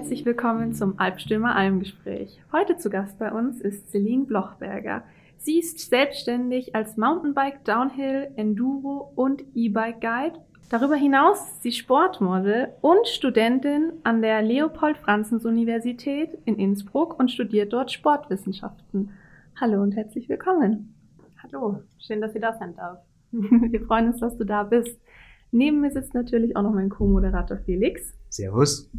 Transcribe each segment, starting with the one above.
Herzlich willkommen zum Alpstürmer Almgespräch. Heute zu Gast bei uns ist Celine Blochberger. Sie ist selbstständig als Mountainbike, Downhill, Enduro und E-Bike Guide. Darüber hinaus ist sie Sportmodel und Studentin an der Leopold-Franzens-Universität in Innsbruck und studiert dort Sportwissenschaften. Hallo und herzlich willkommen. Hallo, schön, dass Sie da sind darf. Wir freuen uns, dass du da bist. Neben mir sitzt natürlich auch noch mein Co-Moderator Felix. Servus.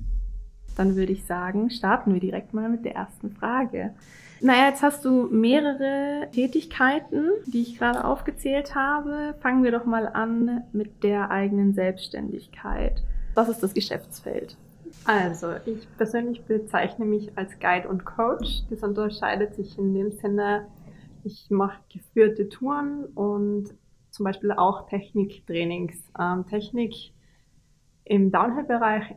Dann würde ich sagen, starten wir direkt mal mit der ersten Frage. Naja, jetzt hast du mehrere Tätigkeiten, die ich gerade aufgezählt habe. Fangen wir doch mal an mit der eigenen Selbstständigkeit. Was ist das Geschäftsfeld? Also, ich persönlich bezeichne mich als Guide und Coach. Das unterscheidet sich in dem Sinne, ich mache geführte Touren und zum Beispiel auch Techniktrainings. Ähm, Technik im Downhill-Bereich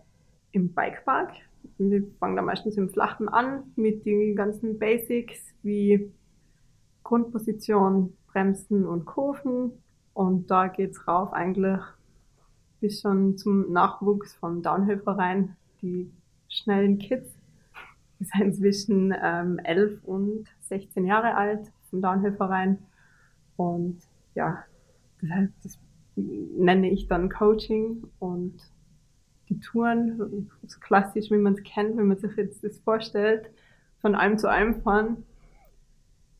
im Bikepark. Wir fangen da meistens im Flachen an mit den ganzen Basics wie Grundposition, Bremsen und Kurven. Und da geht's rauf eigentlich bis schon zum Nachwuchs vom Downhill-Verein. Die schnellen Kids, die sind zwischen ähm, 11 und 16 Jahre alt vom Downhill-Verein. Und ja, das, das nenne ich dann Coaching und die Touren, so klassisch, wie man es kennt, wenn man sich jetzt das vorstellt, von einem zu einem fahren.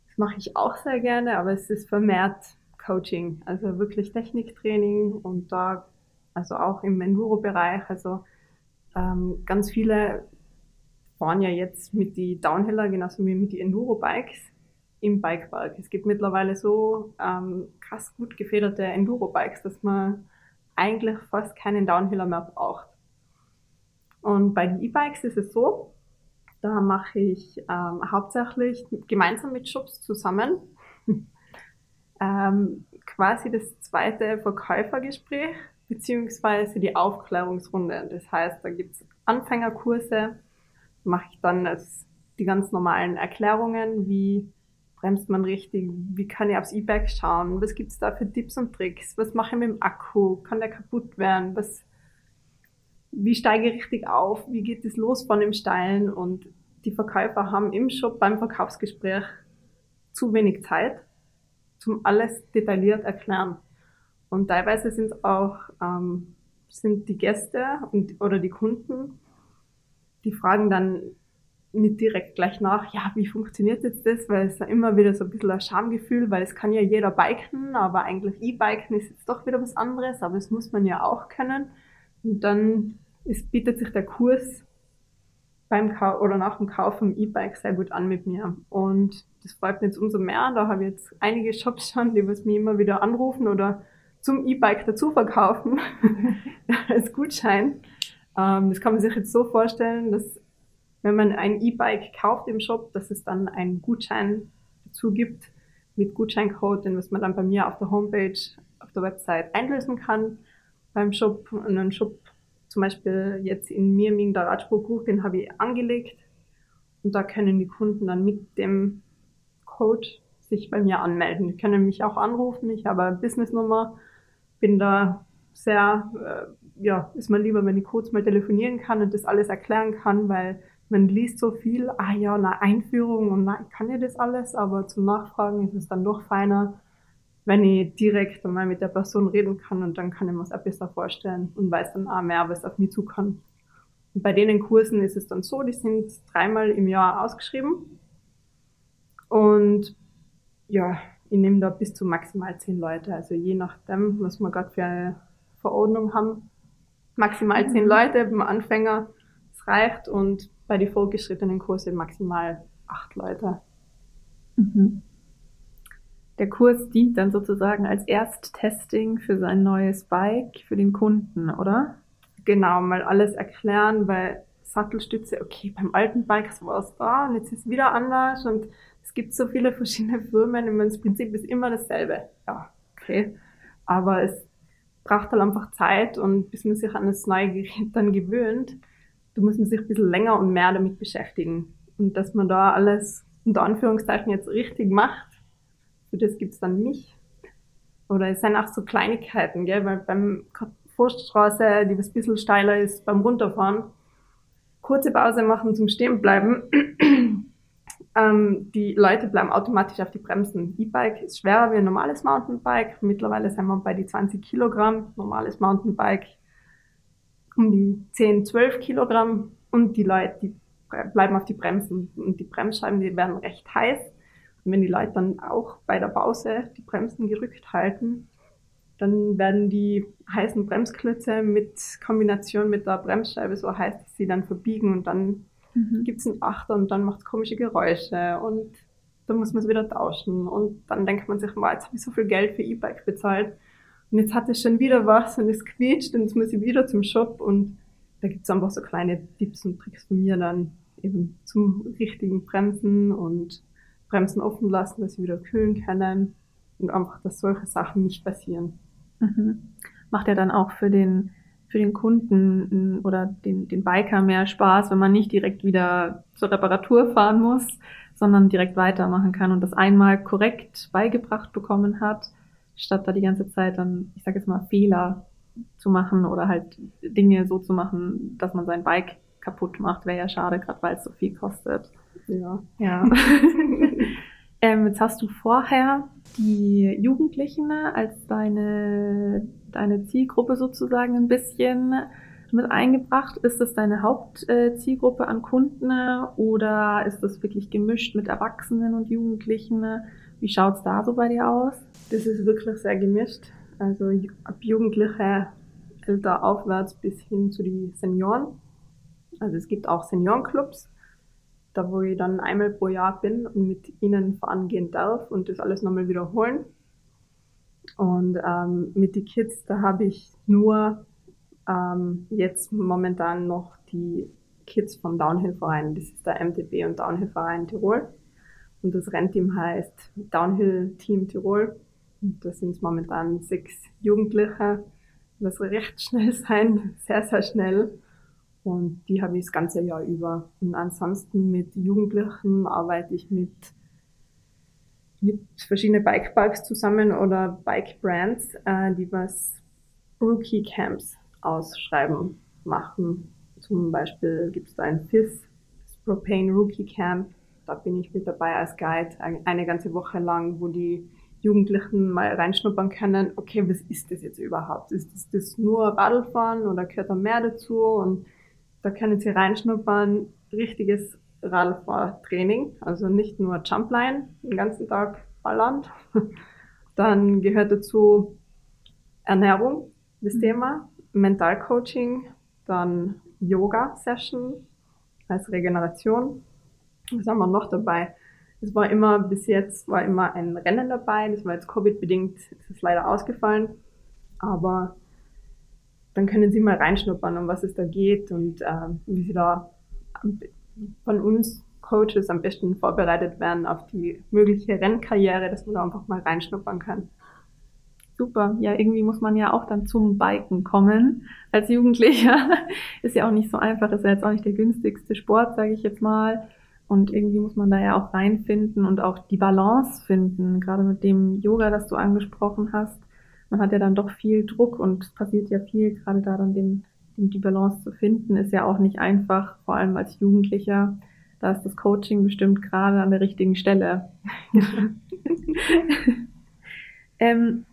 Das mache ich auch sehr gerne, aber es ist vermehrt Coaching, also wirklich Techniktraining und da, also auch im Enduro-Bereich, also ähm, ganz viele fahren ja jetzt mit die Downhiller genauso wie mit die Enduro-Bikes im Bikepark. Es gibt mittlerweile so ähm, krass gut gefederte Enduro-Bikes, dass man eigentlich fast keinen Downhiller mehr braucht. Und bei den E-Bikes ist es so, da mache ich ähm, hauptsächlich gemeinsam mit Shops zusammen ähm, quasi das zweite Verkäufergespräch beziehungsweise die Aufklärungsrunde. Das heißt, da gibt's Anfängerkurse, mache ich dann als die ganz normalen Erklärungen, wie bremst man richtig, wie kann ich aufs E-Bike schauen, was gibt's da für Tipps und Tricks, was mache ich mit dem Akku, kann der kaputt werden, was wie steige ich richtig auf, wie geht es los von dem Steilen und die Verkäufer haben im Shop beim Verkaufsgespräch zu wenig Zeit, zum alles detailliert erklären. Und teilweise sind auch ähm, sind die Gäste und, oder die Kunden, die fragen dann nicht direkt gleich nach, ja, wie funktioniert jetzt das? Weil es ja immer wieder so ein bisschen ein Schamgefühl, weil es kann ja jeder biken, aber eigentlich E-Biken ist jetzt doch wieder was anderes, aber es muss man ja auch können. Und dann es bietet sich der Kurs beim Kauf oder nach dem Kauf vom E-Bike sehr gut an mit mir. Und das freut mich jetzt umso mehr. Da habe ich jetzt einige Shops schon, die was mir immer wieder anrufen oder zum E-Bike dazu verkaufen als Gutschein. Ähm, das kann man sich jetzt so vorstellen, dass wenn man ein E-Bike kauft im Shop, dass es dann einen Gutschein dazu gibt mit Gutscheincode, den was man dann bei mir auf der Homepage, auf der Website einlösen kann beim Shop. Und ein Shop zum Beispiel jetzt in Mirming der Radspruchbuch, den habe ich angelegt und da können die Kunden dann mit dem Code sich bei mir anmelden. Die können mich auch anrufen, ich habe eine Businessnummer, bin da sehr, äh, ja, ist mir lieber, wenn ich kurz mal telefonieren kann und das alles erklären kann, weil man liest so viel, ah ja, eine Einführung und na, ich kann ja das alles, aber zum Nachfragen ist es dann doch feiner, wenn ich direkt mal mit der Person reden kann und dann kann ich mir es auch besser vorstellen und weiß dann auch mehr, was auf mich zukommt. Und bei denen Kursen ist es dann so, die sind dreimal im Jahr ausgeschrieben und ja, ich nehme da bis zu maximal zehn Leute, also je nachdem, was wir gerade für eine Verordnung haben. Maximal zehn mhm. Leute beim Anfänger, es reicht und bei den fortgeschrittenen Kursen maximal acht Leute. Mhm. Der Kurs dient dann sozusagen als Ersttesting für sein neues Bike für den Kunden, oder? Genau, mal alles erklären, weil Sattelstütze, okay, beim alten Bike war es da und jetzt ist es wieder anders und es gibt so viele verschiedene Firmen und das Prinzip ist immer dasselbe. Ja, okay. Aber es braucht halt einfach Zeit und bis man sich an das neue Gerät dann gewöhnt, da muss man sich ein bisschen länger und mehr damit beschäftigen. Und dass man da alles unter Anführungszeichen jetzt richtig macht, für das gibt's dann mich. Oder es sind auch so Kleinigkeiten, gell? weil beim Forststraße, die was ein bisschen steiler ist, beim Runterfahren, kurze Pause machen zum Stehenbleiben. ähm, die Leute bleiben automatisch auf die Bremsen. E-Bike ist schwerer wie ein normales Mountainbike. Mittlerweile sind wir bei die 20 Kilogramm. Normales Mountainbike um die 10, 12 Kilogramm. Und die Leute, die bleiben auf die Bremsen. Und die Bremsscheiben, die werden recht heiß. Und wenn die Leute dann auch bei der Pause die Bremsen gerückt halten, dann werden die heißen Bremsklötze mit Kombination mit der Bremsscheibe so heiß, dass sie dann verbiegen und dann mhm. gibt es einen Achter und dann macht es komische Geräusche und dann muss man es wieder tauschen und dann denkt man sich, wow, jetzt habe ich so viel Geld für E-Bike bezahlt und jetzt hat es schon wieder was und es quietscht und jetzt muss ich wieder zum Shop und da gibt es einfach so kleine Tipps und Tricks von mir dann eben zum richtigen Bremsen und Bremsen offen lassen, dass sie wieder kühlen können und einfach, dass solche Sachen nicht passieren. Mhm. Macht ja dann auch für den, für den Kunden oder den, den Biker mehr Spaß, wenn man nicht direkt wieder zur Reparatur fahren muss, sondern direkt weitermachen kann und das einmal korrekt beigebracht bekommen hat, statt da die ganze Zeit dann, ich sage jetzt mal, Fehler zu machen oder halt Dinge so zu machen, dass man sein Bike kaputt macht, wäre ja schade, gerade weil es so viel kostet. Ja. Ja. ähm, jetzt hast du vorher die Jugendlichen als deine, deine Zielgruppe sozusagen ein bisschen mit eingebracht. Ist das deine Hauptzielgruppe an Kunden oder ist das wirklich gemischt mit Erwachsenen und Jugendlichen? Wie schaut's da so bei dir aus? Das ist wirklich sehr gemischt. Also ab Jugendliche älter aufwärts bis hin zu die Senioren. Also es gibt auch Seniorenclubs, da wo ich dann einmal pro Jahr bin und mit ihnen fahren gehen darf und das alles nochmal wiederholen. Und ähm, mit den Kids, da habe ich nur ähm, jetzt momentan noch die Kids vom Downhill-Verein. Das ist der MTB und Downhill-Verein Tirol. Und das Rennteam heißt Downhill Team Tirol. Und da sind momentan sechs Jugendliche, was recht schnell sein, sehr, sehr schnell. Und die habe ich das ganze Jahr über. Und ansonsten mit Jugendlichen arbeite ich mit, mit verschiedenen Bikeparks zusammen oder Bike Brands, äh, die was Rookie Camps ausschreiben, machen. Zum Beispiel gibt es da ein FIS, das Propane Rookie Camp. Da bin ich mit dabei als Guide eine ganze Woche lang, wo die Jugendlichen mal reinschnuppern können, okay, was ist das jetzt überhaupt? Ist das, das nur Radlfahren oder gehört da mehr dazu? Und da können Sie reinschnuppern, richtiges Radfahrtraining, also nicht nur Jumpline, den ganzen Tag ballern. Dann gehört dazu Ernährung, das mhm. Thema, Mentalcoaching, dann Yoga-Session als Regeneration. Was haben wir noch dabei? Es war immer, bis jetzt war immer ein Rennen dabei. Das war jetzt Covid-bedingt, ist es leider ausgefallen. Aber dann können Sie mal reinschnuppern, um was es da geht und äh, wie Sie da von uns Coaches am besten vorbereitet werden auf die mögliche Rennkarriere, dass man da einfach mal reinschnuppern kann. Super. Ja, irgendwie muss man ja auch dann zum Biken kommen als Jugendlicher. ist ja auch nicht so einfach, ist ja jetzt auch nicht der günstigste Sport, sage ich jetzt mal. Und irgendwie muss man da ja auch reinfinden und auch die Balance finden, gerade mit dem Yoga, das du angesprochen hast man hat ja dann doch viel Druck und es passiert ja viel, gerade da dann den, den, die Balance zu finden, ist ja auch nicht einfach, vor allem als Jugendlicher. Da ist das Coaching bestimmt gerade an der richtigen Stelle. ähm,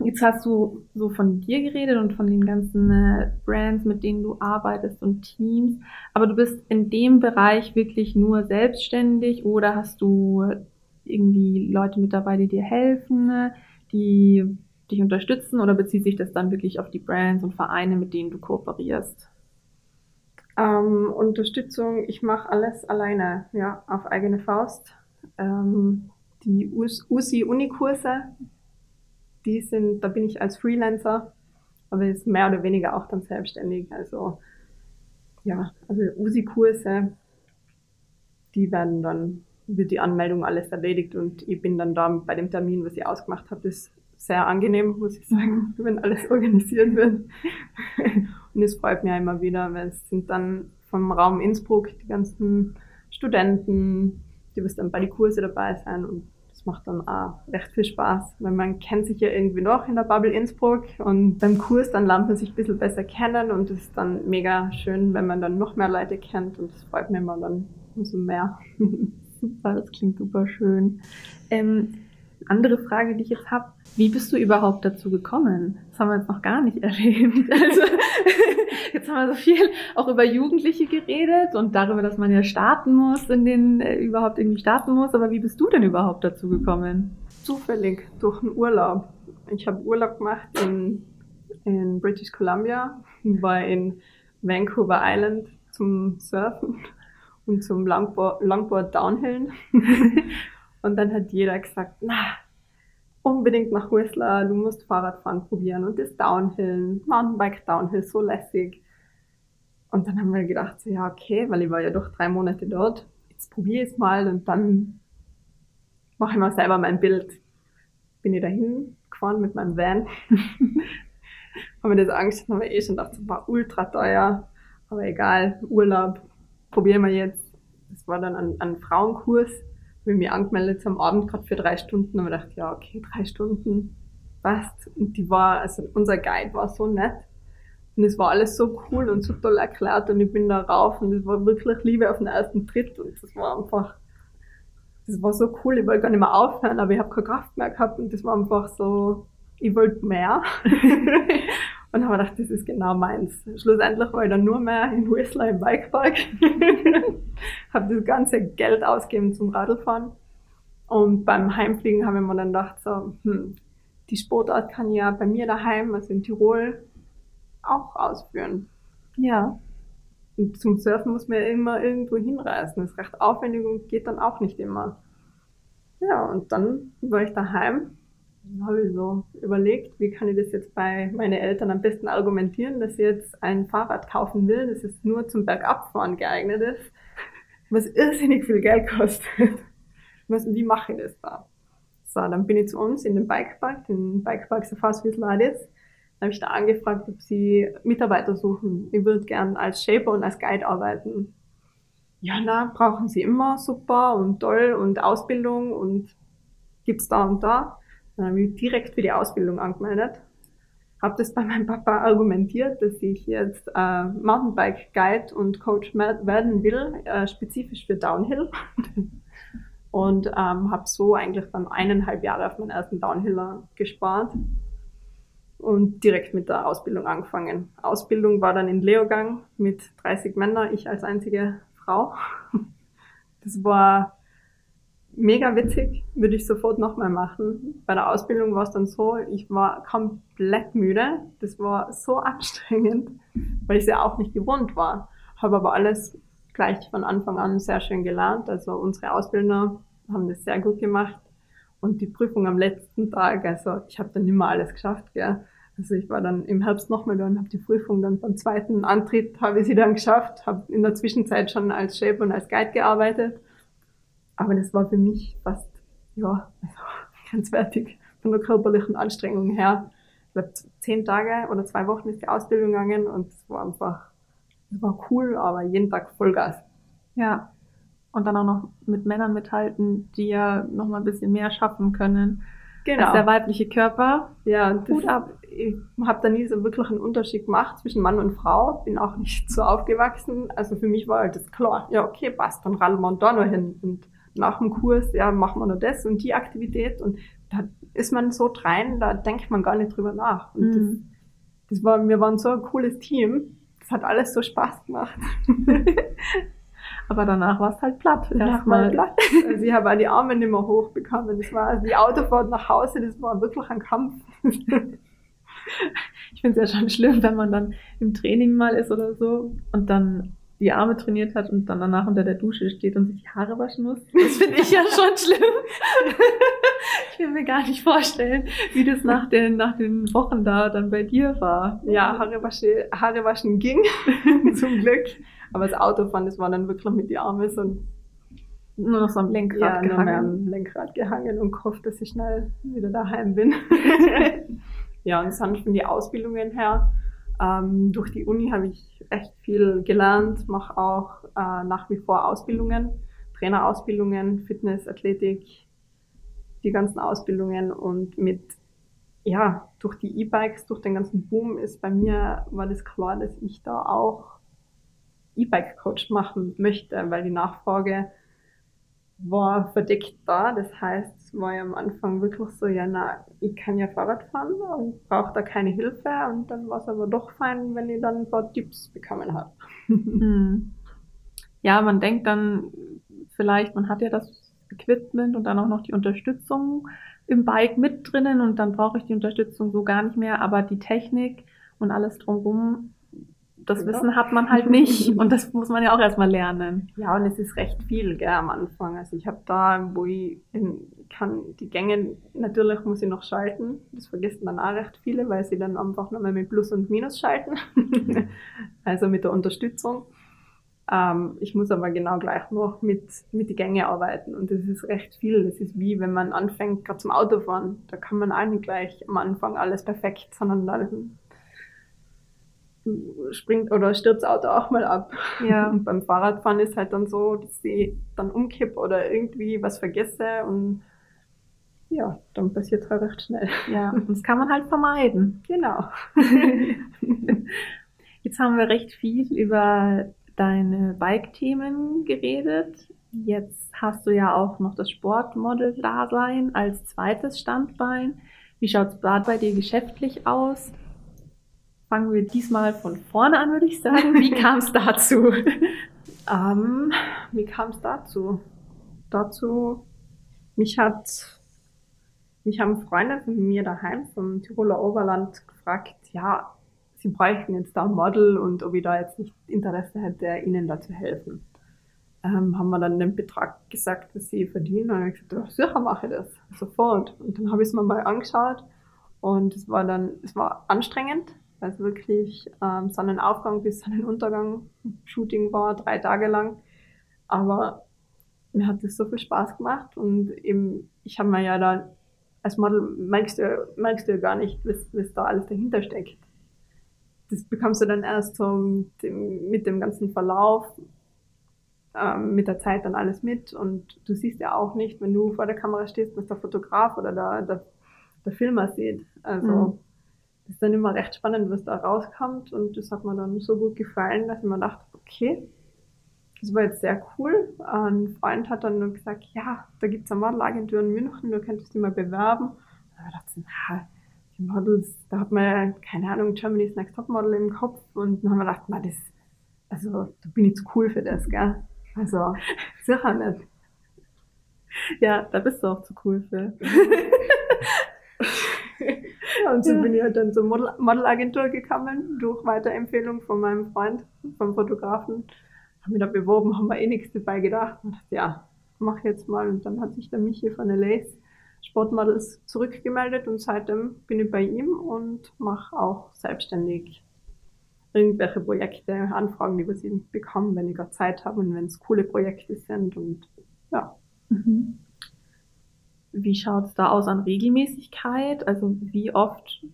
jetzt hast du so von dir geredet und von den ganzen äh, Brands, mit denen du arbeitest und Teams, aber du bist in dem Bereich wirklich nur selbstständig oder hast du irgendwie Leute mit dabei, die dir helfen, die dich unterstützen oder bezieht sich das dann wirklich auf die Brands und Vereine, mit denen du kooperierst? Ähm, Unterstützung, ich mache alles alleine, ja, auf eigene Faust. Ähm, die USI-Uni-Kurse, die sind, da bin ich als Freelancer, aber ist mehr oder weniger auch dann selbstständig. Also ja, also USI-Kurse, die werden dann, wird die Anmeldung alles erledigt und ich bin dann da bei dem Termin, was ich ausgemacht habe, das sehr angenehm, muss ich sagen, wenn alles organisiert wird. Und es freut mich immer wieder, weil es sind dann vom Raum Innsbruck die ganzen Studenten, die was dann bei den Kurse dabei sein und das macht dann auch recht viel Spaß, weil man kennt sich ja irgendwie noch in der Bubble Innsbruck und beim Kurs dann lernt man sich ein bisschen besser kennen und es ist dann mega schön, wenn man dann noch mehr Leute kennt und das freut mich immer dann umso mehr. super, das klingt super schön. Ähm, andere Frage, die ich jetzt habe, wie bist du überhaupt dazu gekommen? Das haben wir jetzt noch gar nicht erwähnt. Also jetzt haben wir so viel auch über Jugendliche geredet und darüber, dass man ja starten muss, in den äh, überhaupt irgendwie starten muss. Aber wie bist du denn überhaupt dazu gekommen? Zufällig durch einen Urlaub. Ich habe Urlaub gemacht in, in British Columbia, war in Vancouver Island zum Surfen und zum Longboard, Longboard Downhillen. und dann hat jeder gesagt, na, unbedingt nach Whistler, du musst Fahrradfahren probieren und das Downhillen, Mountainbike Downhill, so lässig. Und dann haben wir gedacht, so, ja, okay, weil ich war ja doch drei Monate dort, jetzt probiere ich es mal und dann mache ich mal selber mein Bild. Bin ich dahin gefahren mit meinem Van, haben mir das angeschaut, haben wir eh schon gedacht, das war ultra teuer, aber egal, Urlaub, probieren wir jetzt. Das war dann ein, ein Frauenkurs, habe ich mich angemeldet am Abend gerade für drei Stunden und wir dachte, ja, okay, drei Stunden, passt. Und die war, also unser Guide war so nett. Und es war alles so cool und so toll erklärt und ich bin da rauf und es war wirklich Liebe auf den ersten Tritt und das war einfach, das war so cool, ich wollte gar nicht mehr aufhören, aber ich habe keine Kraft mehr gehabt und das war einfach so, ich wollte mehr. Und habe gedacht, das ist genau meins. Schlussendlich war ich dann nur mehr in Whistler im Bikepark. habe das ganze Geld ausgegeben zum Radlfahren. Und beim Heimfliegen habe ich mir dann gedacht, so, hm, die Sportart kann ich ja bei mir daheim, also in Tirol, auch ausführen. Ja. Und zum Surfen muss man ja immer irgendwo hinreisen. Das ist recht aufwendig und geht dann auch nicht immer. Ja, und dann war ich daheim habe ich so überlegt, wie kann ich das jetzt bei meinen Eltern am besten argumentieren, dass ich jetzt ein Fahrrad kaufen will, das jetzt nur zum Bergabfahren geeignet ist, was irrsinnig viel Geld kostet. Wie mache ich das da? So, dann bin ich zu uns in den Bikepark, den Bikepark Safas Ladis. Dann habe ich da angefragt, ob sie Mitarbeiter suchen. Ich würde gern als Shaper und als Guide arbeiten. Ja, na, brauchen sie immer super und toll und Ausbildung und gibt's da und da. Dann habe ich direkt für die Ausbildung angemeldet. Habe das bei meinem Papa argumentiert, dass ich jetzt äh, Mountainbike Guide und Coach werden will, äh, spezifisch für Downhill. und ähm, habe so eigentlich dann eineinhalb Jahre auf meinen ersten Downhiller gespart und direkt mit der Ausbildung angefangen. Ausbildung war dann in Leogang mit 30 Männern, ich als einzige Frau. Das war mega witzig, würde ich sofort nochmal machen. Bei der Ausbildung war es dann so, ich war komplett müde. Das war so anstrengend, weil ich es ja auch nicht gewohnt war. Habe aber alles gleich von Anfang an sehr schön gelernt. Also unsere Ausbildner haben das sehr gut gemacht. Und die Prüfung am letzten Tag, also ich habe dann mehr alles geschafft, gell. Also ich war dann im Herbst nochmal da und habe die Prüfung dann beim zweiten Antritt habe ich sie dann geschafft, habe in der Zwischenzeit schon als Shape und als Guide gearbeitet aber das war für mich fast, ja, also grenzwertig von der körperlichen Anstrengung her. Ich glaube, zehn Tage oder zwei Wochen ist die Ausbildung gegangen und es war einfach, es war cool, aber jeden Tag Vollgas. Ja. Und dann auch noch mit Männern mithalten, die ja noch mal ein bisschen mehr schaffen können. Genau. Als der weibliche Körper. Ja, das, ab. ich habe da nie so wirklich einen Unterschied gemacht zwischen Mann und Frau. Bin auch nicht so aufgewachsen. Also für mich war halt das klar. Ja, okay, passt, dann raddeln wir da nur hin. Und nach dem Kurs, ja, machen wir nur das und die Aktivität und da ist man so drein, da denkt man gar nicht drüber nach. Und mhm. das, das war, wir waren so ein cooles Team. Das hat alles so Spaß gemacht. Aber danach war es halt platt. Danach war platt. Also ich habe auch die Arme nicht mehr hochbekommen. Das war also die Autofahrt nach Hause, das war wirklich ein Kampf. ich finde es ja schon schlimm, wenn man dann im Training mal ist oder so und dann die Arme trainiert hat und dann danach unter der Dusche steht und sich die Haare waschen muss. Das finde ich ja schon schlimm. ich will mir gar nicht vorstellen, wie das nach den, nach den Wochen da dann bei dir war. Ja, Haare, waschen, Haare waschen ging, zum Glück. Aber das Autofahren, das war dann wirklich mit die Arme so nur noch so am Lenkrad ja, gehangen. Nur mehr am Lenkrad gehangen und gehofft, dass ich schnell wieder daheim bin. ja, und sonst von die Ausbildungen her, ähm, durch die Uni habe ich echt viel gelernt, mache auch äh, nach wie vor Ausbildungen, Trainerausbildungen, Fitness, Athletik, die ganzen Ausbildungen und mit, ja, durch die E-Bikes, durch den ganzen Boom ist bei mir, war das klar, dass ich da auch E-Bike-Coach machen möchte, weil die Nachfrage war verdeckt da. Das heißt, es war ja am Anfang wirklich so, ja, na, ich kann ja Fahrrad fahren und brauche da keine Hilfe. Und dann war es aber doch fein, wenn ich dann ein paar Tipps bekommen habe. Hm. Ja, man denkt dann vielleicht, man hat ja das Equipment und dann auch noch die Unterstützung im Bike mit drinnen und dann brauche ich die Unterstützung so gar nicht mehr, aber die Technik und alles drumherum das ja. Wissen hat man halt nicht und das muss man ja auch erstmal lernen. Ja, und es ist recht viel gell, am Anfang. Also ich habe da, wo ich in, kann die Gänge, natürlich muss ich noch schalten. Das vergessen dann auch recht viele, weil sie dann einfach nochmal mit Plus und Minus schalten. also mit der Unterstützung. Ähm, ich muss aber genau gleich noch mit, mit die Gänge arbeiten und das ist recht viel. Das ist wie wenn man anfängt, gerade zum Autofahren. Da kann man auch nicht gleich am Anfang alles perfekt, sondern da springt oder stürzt das Auto auch mal ab. Ja. Und beim Fahrradfahren ist halt dann so, dass ich dann umkipp oder irgendwie was vergesse und ja, dann passiert es halt recht schnell. Ja, das kann man halt vermeiden. Genau. Jetzt haben wir recht viel über deine Bike-Themen geredet. Jetzt hast du ja auch noch das Sportmodel-Dasein als zweites Standbein. Wie schaut es bei dir geschäftlich aus? Fangen wir diesmal von vorne an, würde ich sagen. Wie kam es dazu? ähm, wie kam es dazu? Dazu, mich hat, mich haben Freunde von mir daheim vom Tiroler Oberland gefragt, ja, sie bräuchten jetzt da ein Model und ob ich da jetzt nicht Interesse hätte, ihnen da zu helfen. Ähm, haben wir dann den Betrag gesagt, was sie verdienen. Und dann habe ich gesagt, sicher mache ich das, sofort. Und dann habe ich es mir mal angeschaut und es war dann, es war anstrengend, also wirklich ähm, Sonnenaufgang bis Sonnenuntergang Shooting war, drei Tage lang. Aber mir hat das so viel Spaß gemacht und eben, ich habe mir ja da als Model merkst du, merkst du ja gar nicht, was, was da alles dahinter steckt. Das bekommst du dann erst so mit dem, mit dem ganzen Verlauf, ähm, mit der Zeit dann alles mit und du siehst ja auch nicht, wenn du vor der Kamera stehst, was der Fotograf oder der, der, der Filmer sieht. Also mhm das ist dann immer recht spannend, was da rauskommt. Und das hat mir dann so gut gefallen, dass ich mir dachte, okay, das war jetzt sehr cool. Ein Freund hat dann nur gesagt, ja, da gibt's eine Modelagentur in München, du könntest dich mal bewerben. Und ich dachte, na, die Models, da hat man ja, keine Ahnung, Germany's Next Top Model im Kopf. Und dann haben wir gedacht, na, das, also, da bin ich zu cool für das, gell? Also, sicher nicht. Ja, da bist du auch zu cool für. und so ja. bin ich halt dann zur Model Modelagentur gekommen, durch Weiterempfehlung von meinem Freund, vom Fotografen. Haben mich da beworben, haben wir eh nichts dabei gedacht. Und dachte, ja, mach jetzt mal. Und dann hat sich der Michi von der Lace Sportmodels zurückgemeldet und seitdem bin ich bei ihm und mache auch selbstständig irgendwelche Projekte, Anfragen, die wir sie bekommen, wenn ich gerade Zeit habe und wenn es coole Projekte sind und ja. Mhm. Wie schaut es da aus an Regelmäßigkeit? Also wie oft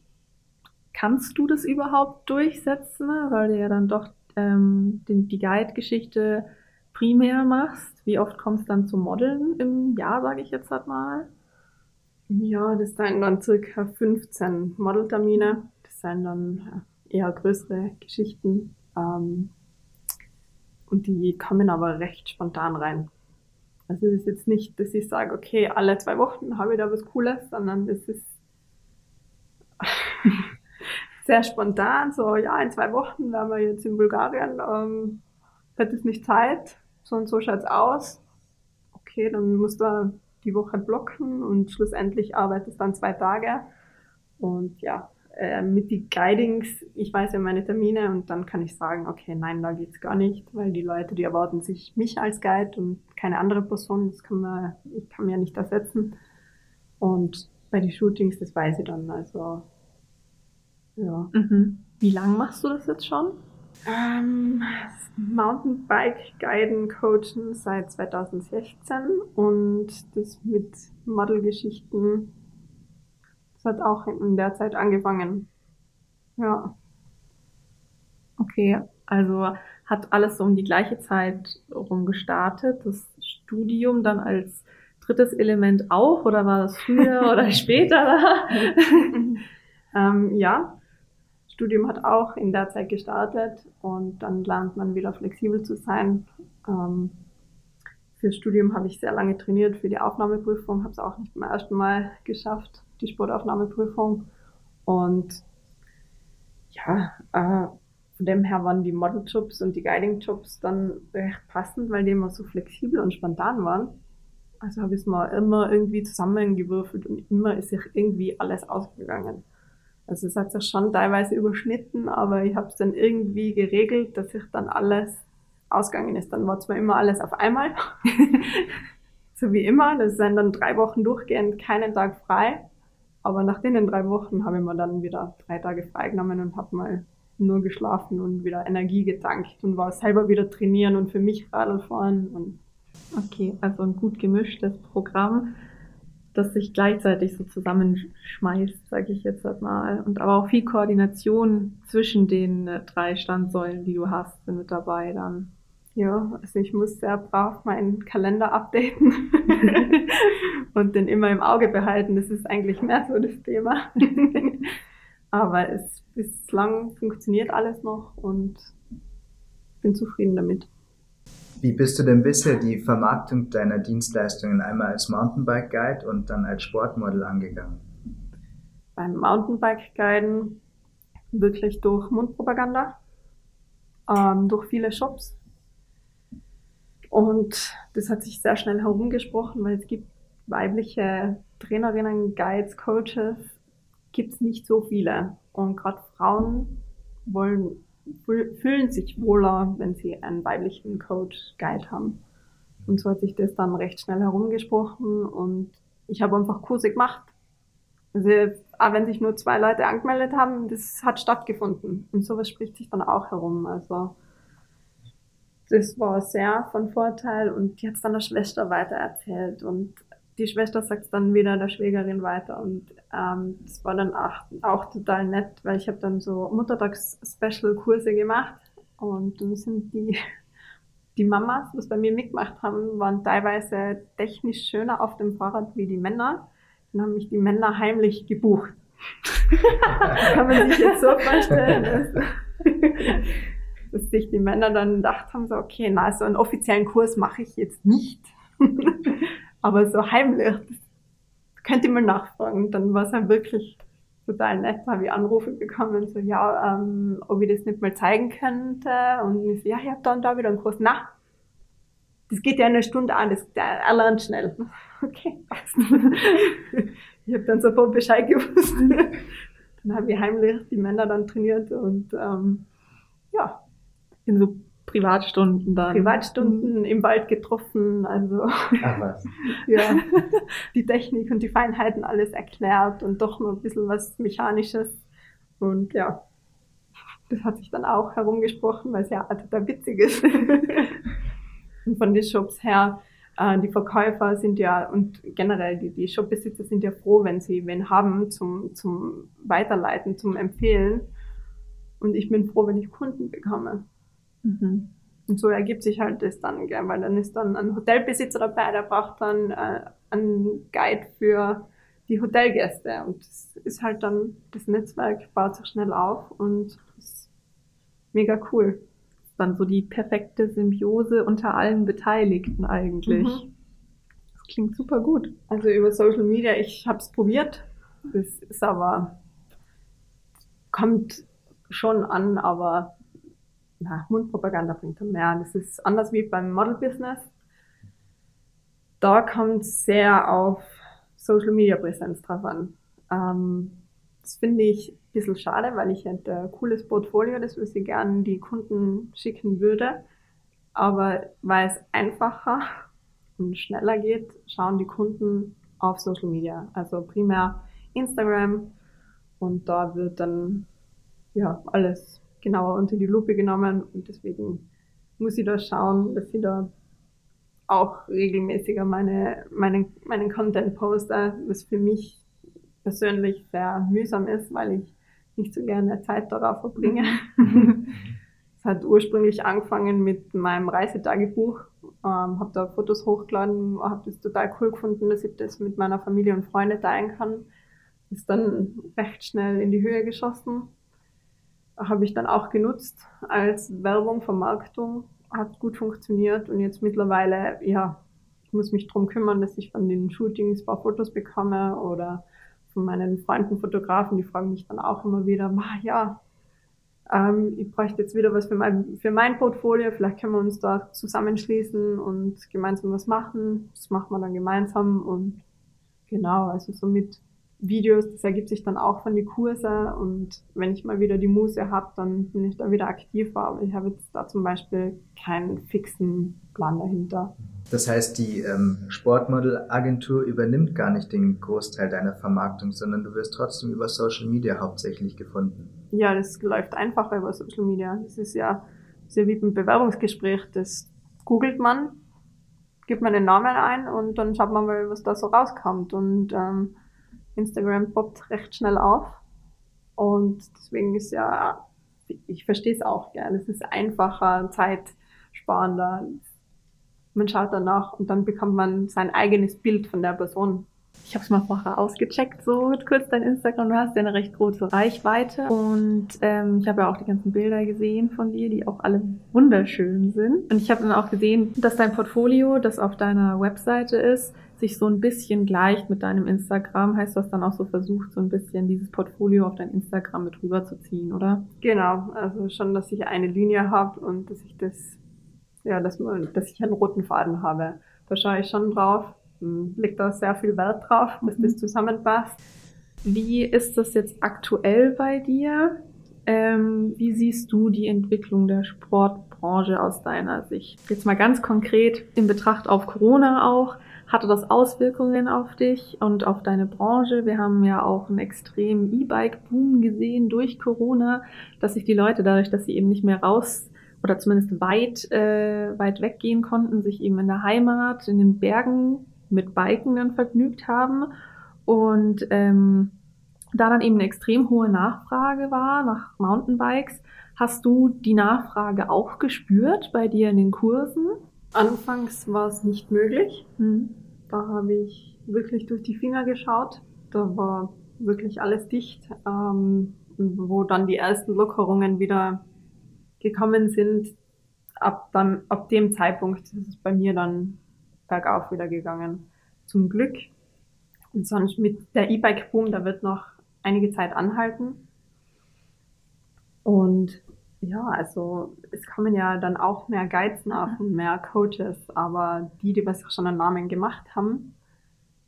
kannst du das überhaupt durchsetzen, weil du ja dann doch ähm, den, die Guide-Geschichte primär machst? Wie oft kommst du dann zum Modeln im Jahr, sage ich jetzt halt mal? Ja, das sind dann circa 15 Modeltermine. Das sind dann eher größere Geschichten. Ähm, und die kommen aber recht spontan rein. Also es ist jetzt nicht, dass ich sage, okay, alle zwei Wochen habe ich da was Cooles, sondern das ist sehr spontan, so ja, in zwei Wochen wären wir jetzt in Bulgarien, ähm, hätte es nicht Zeit, so und so schaut's aus. Okay, dann musst du die Woche blocken und schlussendlich arbeitest dann zwei Tage. Und ja, äh, mit die Guidings, ich weiß ja meine Termine und dann kann ich sagen, okay, nein, da geht's gar nicht, weil die Leute, die erwarten sich mich als Guide und keine andere Person, das kann man, ich kann mir nicht ersetzen. Und bei den Shootings, das weiß ich dann, also, ja. Mhm. Wie lang machst du das jetzt schon? Ähm, Mountainbike Guiden Coachen seit 2016 und das mit Modelgeschichten das hat auch in der Zeit angefangen. Ja. Okay, also hat alles so um die gleiche Zeit rum gestartet. Das Studium dann als drittes Element auch oder war das früher oder später ähm, ja, Studium hat auch in der Zeit gestartet und dann lernt man wieder flexibel zu sein. Ähm, fürs Studium habe ich sehr lange trainiert für die Aufnahmeprüfung, habe es auch nicht beim ersten Mal geschafft, die Sportaufnahmeprüfung. Und ja, äh, von dem her waren die Modeljobs und die Guiding-Jobs dann recht passend, weil die immer so flexibel und spontan waren. Also habe ich es mal immer irgendwie zusammengewürfelt und immer ist sich irgendwie alles ausgegangen. Also es hat sich schon teilweise überschnitten, aber ich habe es dann irgendwie geregelt, dass sich dann alles ausgegangen ist. Dann war zwar immer alles auf einmal, so wie immer. Das sind dann drei Wochen durchgehend keinen Tag frei. Aber nach den drei Wochen habe ich mir dann wieder drei Tage freigenommen und habe mal nur geschlafen und wieder Energie getankt und war selber wieder trainieren und für mich Radl fahren und Okay, also ein gut gemischtes Programm, das sich gleichzeitig so zusammenschmeißt, sage ich jetzt mal. Und aber auch viel Koordination zwischen den äh, drei Standsäulen, die du hast, sind mit dabei dann. Ja, also ich muss sehr brav meinen Kalender updaten und den immer im Auge behalten. Das ist eigentlich mehr so das Thema. Aber es bislang funktioniert alles noch und bin zufrieden damit. Wie bist du denn bisher die Vermarktung deiner Dienstleistungen einmal als Mountainbike Guide und dann als Sportmodel angegangen? Beim Mountainbike Guiden wirklich durch Mundpropaganda, ähm, durch viele Shops. Und das hat sich sehr schnell herumgesprochen, weil es gibt weibliche Trainerinnen, Guides, Coaches, gibt es nicht so viele. Und gerade Frauen wollen, fühlen sich wohler, wenn sie einen weiblichen Coach, Guide haben. Und so hat sich das dann recht schnell herumgesprochen und ich habe einfach Kurse gemacht. Also, auch wenn sich nur zwei Leute angemeldet haben, das hat stattgefunden. Und sowas spricht sich dann auch herum. Also, das war sehr von Vorteil und die hat es dann der Schwester weitererzählt und die Schwester sagt es dann wieder der Schwägerin weiter und ähm, das war dann auch, auch total nett, weil ich habe dann so Muttertags-Special-Kurse gemacht und dann sind die, die Mamas, was bei mir mitgemacht haben, waren teilweise technisch schöner auf dem Fahrrad wie die Männer. Dann haben mich die Männer heimlich gebucht. Kann man sich jetzt so vorstellen, dass, dass sich die Männer dann gedacht haben, so, okay, na, so einen offiziellen Kurs mache ich jetzt nicht. Aber so heimlich, könnt ihr mal nachfragen. Dann war es halt wirklich total nett, da habe ich Anrufe bekommen, so, ja, ähm, ob ich das nicht mal zeigen könnte. Und ich so, ja, ich habe da und da wieder einen Kurs. Na, das geht ja eine Stunde an, das, der erlernt schnell. Okay, ich habe dann sofort Bescheid gewusst. dann habe ich heimlich die Männer dann trainiert und ähm, ja, in so Privatstunden dann. Privatstunden mhm. im Wald getroffen, also Ach was. ja, die Technik und die Feinheiten alles erklärt und doch nur ein bisschen was Mechanisches. Und ja, das hat sich dann auch herumgesprochen, weil es ja total witzig ist. und von den Shops her, äh, die Verkäufer sind ja und generell die, die Shopbesitzer sind ja froh, wenn sie wen haben zum, zum Weiterleiten, zum Empfehlen. Und ich bin froh, wenn ich Kunden bekomme. Mhm. Und so ergibt sich halt das dann, gell? weil dann ist dann ein Hotelbesitzer dabei, der braucht dann äh, einen Guide für die Hotelgäste. Und das ist halt dann, das Netzwerk baut sich schnell auf und ist mega cool. Dann so die perfekte Symbiose unter allen Beteiligten eigentlich. Mhm. Das klingt super gut. Also über Social Media, ich habe es probiert. Das ist aber, kommt schon an, aber na, Mundpropaganda bringt dann mehr. Das ist anders wie beim Model-Business. Da kommt sehr auf Social Media Präsenz drauf an. Ähm, das finde ich ein bisschen schade, weil ich hätte ein cooles Portfolio, das würde ich gerne die Kunden schicken würde. Aber weil es einfacher und schneller geht, schauen die Kunden auf Social Media. Also primär Instagram und da wird dann ja alles genauer unter die Lupe genommen und deswegen muss ich da schauen, dass ich da auch regelmäßiger meine, meine, meinen Content poste, was für mich persönlich sehr mühsam ist, weil ich nicht so gerne Zeit darauf verbringe. Es hat ursprünglich angefangen mit meinem Reisetagebuch ähm, habe da Fotos hochgeladen, habe das total cool gefunden, dass ich das mit meiner Familie und Freunden teilen kann. Ist dann recht schnell in die Höhe geschossen. Habe ich dann auch genutzt als Werbung, Vermarktung. Hat gut funktioniert und jetzt mittlerweile, ja, ich muss mich drum kümmern, dass ich von den Shootings ein paar Fotos bekomme oder von meinen Freunden Fotografen, die fragen mich dann auch immer wieder, ja, ähm, ich bräuchte jetzt wieder was für mein, für mein Portfolio, vielleicht können wir uns da zusammenschließen und gemeinsam was machen. Das machen wir dann gemeinsam und genau, also so mit Videos, das ergibt sich dann auch von den Kurse und wenn ich mal wieder die Muße habe, dann bin ich da wieder aktiv, aber ich habe jetzt da zum Beispiel keinen fixen Plan dahinter. Das heißt, die ähm, Sportmodelagentur übernimmt gar nicht den Großteil deiner Vermarktung, sondern du wirst trotzdem über Social Media hauptsächlich gefunden. Ja, das läuft einfacher über Social Media. Das ist ja sehr wie ein Bewerbungsgespräch. Das googelt man, gibt man den Namen ein und dann schaut man mal, was da so rauskommt. Und ähm, Instagram poppt recht schnell auf. Und deswegen ist ja, ich verstehe es auch gern. Es ist einfacher, zeitsparender. Man schaut danach und dann bekommt man sein eigenes Bild von der Person. Ich habe es mal vorher ausgecheckt, so kurz dein Instagram. Du hast ja eine recht große Reichweite und ähm, ich habe ja auch die ganzen Bilder gesehen von dir, die auch alle wunderschön sind. Und ich habe dann auch gesehen, dass dein Portfolio, das auf deiner Webseite ist, sich so ein bisschen gleicht mit deinem Instagram. Heißt, du hast dann auch so versucht, so ein bisschen dieses Portfolio auf dein Instagram mit rüberzuziehen, oder? Genau, also schon, dass ich eine Linie habe und dass ich das, ja, dass, dass ich einen roten Faden habe. Da schaue ich schon drauf, hm, legt da sehr viel Wert drauf, dass das mhm. zusammenpasst. Wie ist das jetzt aktuell bei dir? Ähm, wie siehst du die Entwicklung der Sportbranche aus deiner Sicht? Jetzt mal ganz konkret in Betracht auf Corona auch. Hatte das Auswirkungen auf dich und auf deine Branche? Wir haben ja auch einen extremen E-Bike-Boom gesehen durch Corona, dass sich die Leute dadurch, dass sie eben nicht mehr raus oder zumindest weit, äh, weit weggehen konnten, sich eben in der Heimat, in den Bergen mit Biken dann vergnügt haben. Und ähm, da dann eben eine extrem hohe Nachfrage war nach Mountainbikes, hast du die Nachfrage auch gespürt bei dir in den Kursen? Anfangs war es nicht möglich. Hm. Da habe ich wirklich durch die Finger geschaut. Da war wirklich alles dicht. Ähm, wo dann die ersten Lockerungen wieder gekommen sind, ab, dann, ab dem Zeitpunkt ist es bei mir dann bergauf wieder gegangen. Zum Glück. Und sonst mit der E-Bike-Boom, da wird noch einige Zeit anhalten. Und ja, also es kommen ja dann auch mehr Guides nach und mehr Coaches, aber die, die was schon einen Namen gemacht haben,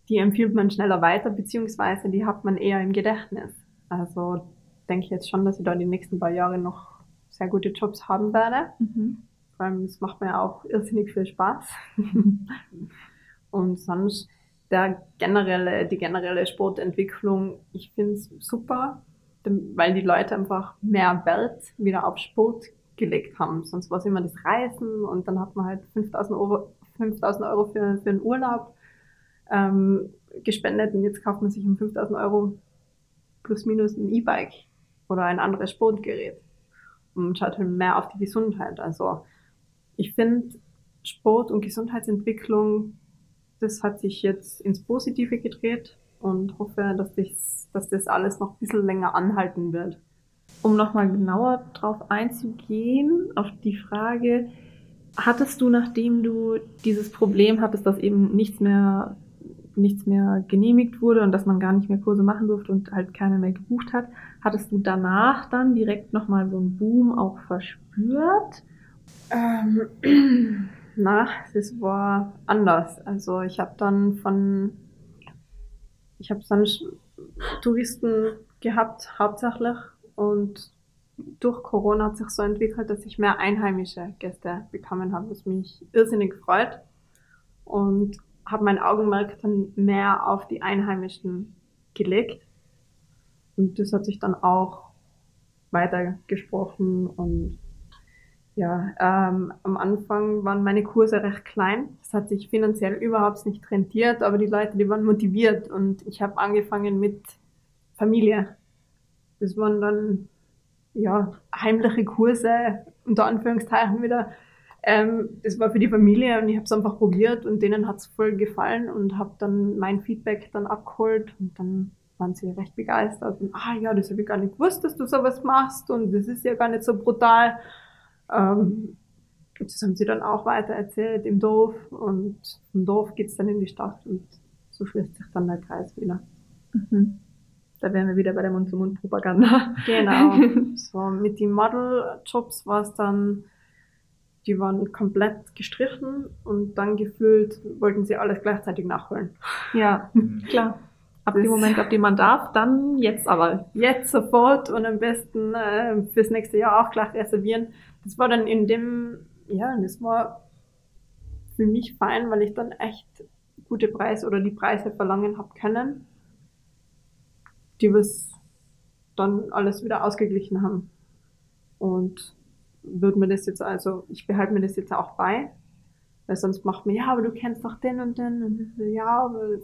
die empfiehlt man schneller weiter, beziehungsweise die hat man eher im Gedächtnis. Also denke ich jetzt schon, dass ich da die nächsten paar Jahre noch sehr gute Jobs haben werde. Mhm. Vor allem, es macht mir auch irrsinnig viel Spaß. und sonst der generelle, die generelle Sportentwicklung, ich finde es super weil die Leute einfach mehr Wert wieder auf Sport gelegt haben. Sonst war es immer das Reisen und dann hat man halt 5000 Euro, 5000 Euro für, für einen Urlaub ähm, gespendet und jetzt kauft man sich um 5000 Euro plus minus ein E-Bike oder ein anderes Sportgerät und schaut halt mehr auf die Gesundheit. Also ich finde Sport und Gesundheitsentwicklung, das hat sich jetzt ins Positive gedreht und hoffe, dass das, dass das alles noch ein bisschen länger anhalten wird. Um nochmal genauer drauf einzugehen, auf die Frage, hattest du, nachdem du dieses Problem hattest, dass eben nichts mehr, nichts mehr genehmigt wurde und dass man gar nicht mehr Kurse machen durfte und halt keiner mehr gebucht hat, hattest du danach dann direkt nochmal so einen Boom auch verspürt? Ähm, na, es war anders. Also ich habe dann von ich habe sonst Touristen gehabt, hauptsächlich. Und durch Corona hat sich so entwickelt, dass ich mehr einheimische Gäste bekommen habe, was mich irrsinnig freut. Und habe mein Augenmerk dann mehr auf die Einheimischen gelegt. Und das hat sich dann auch weitergesprochen und ja, ähm, am Anfang waren meine Kurse recht klein. Das hat sich finanziell überhaupt nicht rentiert, aber die Leute, die waren motiviert und ich habe angefangen mit Familie. Das waren dann ja heimliche Kurse, unter Anführungszeichen wieder Ähm, das war für die Familie und ich habe es einfach probiert und denen hat es voll gefallen und habe dann mein Feedback dann abgeholt und dann waren sie recht begeistert und ah ja, das habe ich gar nicht gewusst, dass du sowas machst und das ist ja gar nicht so brutal. Ähm, das haben sie dann auch weiter erzählt im Dorf und vom Dorf geht's dann in die Stadt und so schließt sich dann der Kreis wieder. Mhm. Da wären wir wieder bei der Mund-zu-Mund-Propaganda. Genau. so mit den Model-Jobs war es dann, die waren komplett gestrichen und dann gefühlt wollten sie alles gleichzeitig nachholen. Ja, klar. Ab dem Moment, ab dem man darf, dann jetzt aber. Jetzt sofort und am besten äh, fürs nächste Jahr auch gleich reservieren. Das war dann in dem, ja, das war für mich fein, weil ich dann echt gute Preise oder die Preise verlangen habe können, die was dann alles wieder ausgeglichen haben. Und würde mir das jetzt also, ich behalte mir das jetzt auch bei, weil sonst macht man, ja, aber du kennst doch den und den und ja, aber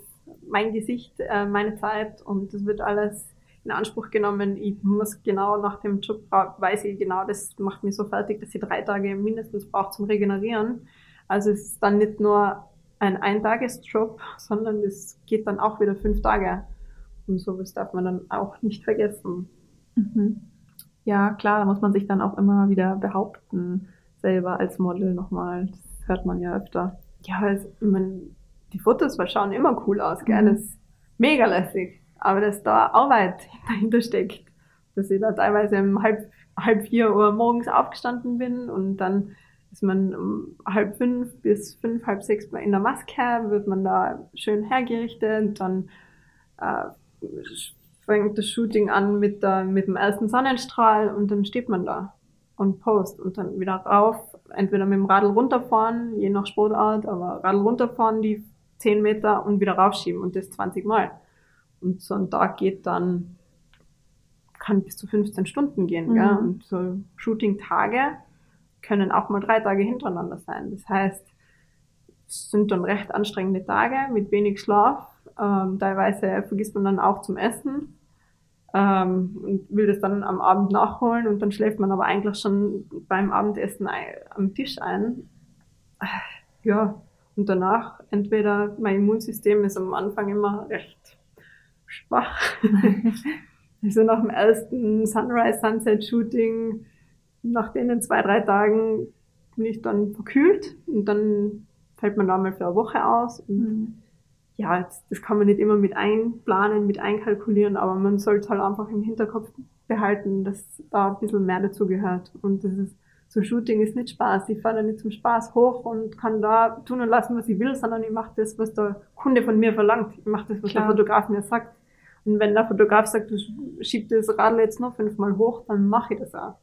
mein Gesicht, äh, meine Zeit und das wird alles in Anspruch genommen. Ich muss genau nach dem Job, weiß ich genau, das macht mich so fertig, dass ich drei Tage mindestens brauche zum Regenerieren. Also es ist dann nicht nur ein Eintagesjob, sondern es geht dann auch wieder fünf Tage. Und sowas darf man dann auch nicht vergessen. Mhm. Ja, klar, da muss man sich dann auch immer wieder behaupten, selber als Model nochmal. Das hört man ja öfter. Ja, also, man, die Fotos schauen immer cool aus, gell? Mhm. Das ist mega lässig. Aber dass da Arbeit dahinter steckt, dass ich da teilweise um halb, halb vier Uhr morgens aufgestanden bin und dann ist man um halb fünf bis fünf, halb sechs in der Maske, wird man da schön hergerichtet, dann äh, fängt das Shooting an mit, der, mit dem ersten Sonnenstrahl und dann steht man da und post und dann wieder rauf, entweder mit dem Radl runterfahren, je nach Sportart, aber Radl runterfahren, die 10 Meter und wieder raufschieben und das 20 Mal. Und so ein Tag geht dann, kann bis zu 15 Stunden gehen, mhm. gell? Und so Shooting-Tage können auch mal drei Tage hintereinander sein. Das heißt, es sind dann recht anstrengende Tage mit wenig Schlaf. Ähm, teilweise vergisst man dann auch zum Essen ähm, und will das dann am Abend nachholen und dann schläft man aber eigentlich schon beim Abendessen am Tisch ein. Ja, und danach entweder mein Immunsystem ist am Anfang immer recht schwach. also nach dem ersten Sunrise-Sunset-Shooting, nach denen zwei, drei Tagen bin ich dann verkühlt und dann fällt man da mal für eine Woche aus. Und mhm. ja, das, das kann man nicht immer mit einplanen, mit einkalkulieren, aber man sollte halt einfach im Hinterkopf behalten, dass da ein bisschen mehr dazu gehört. Und das ist so Shooting ist nicht Spaß. Ich fahre da nicht zum Spaß hoch und kann da tun und lassen, was ich will, sondern ich mache das, was der Kunde von mir verlangt. Ich mache das, was Klar. der Fotograf mir sagt. Und wenn der Fotograf sagt, du schieb das Radl jetzt noch fünfmal hoch, dann mache ich das auch.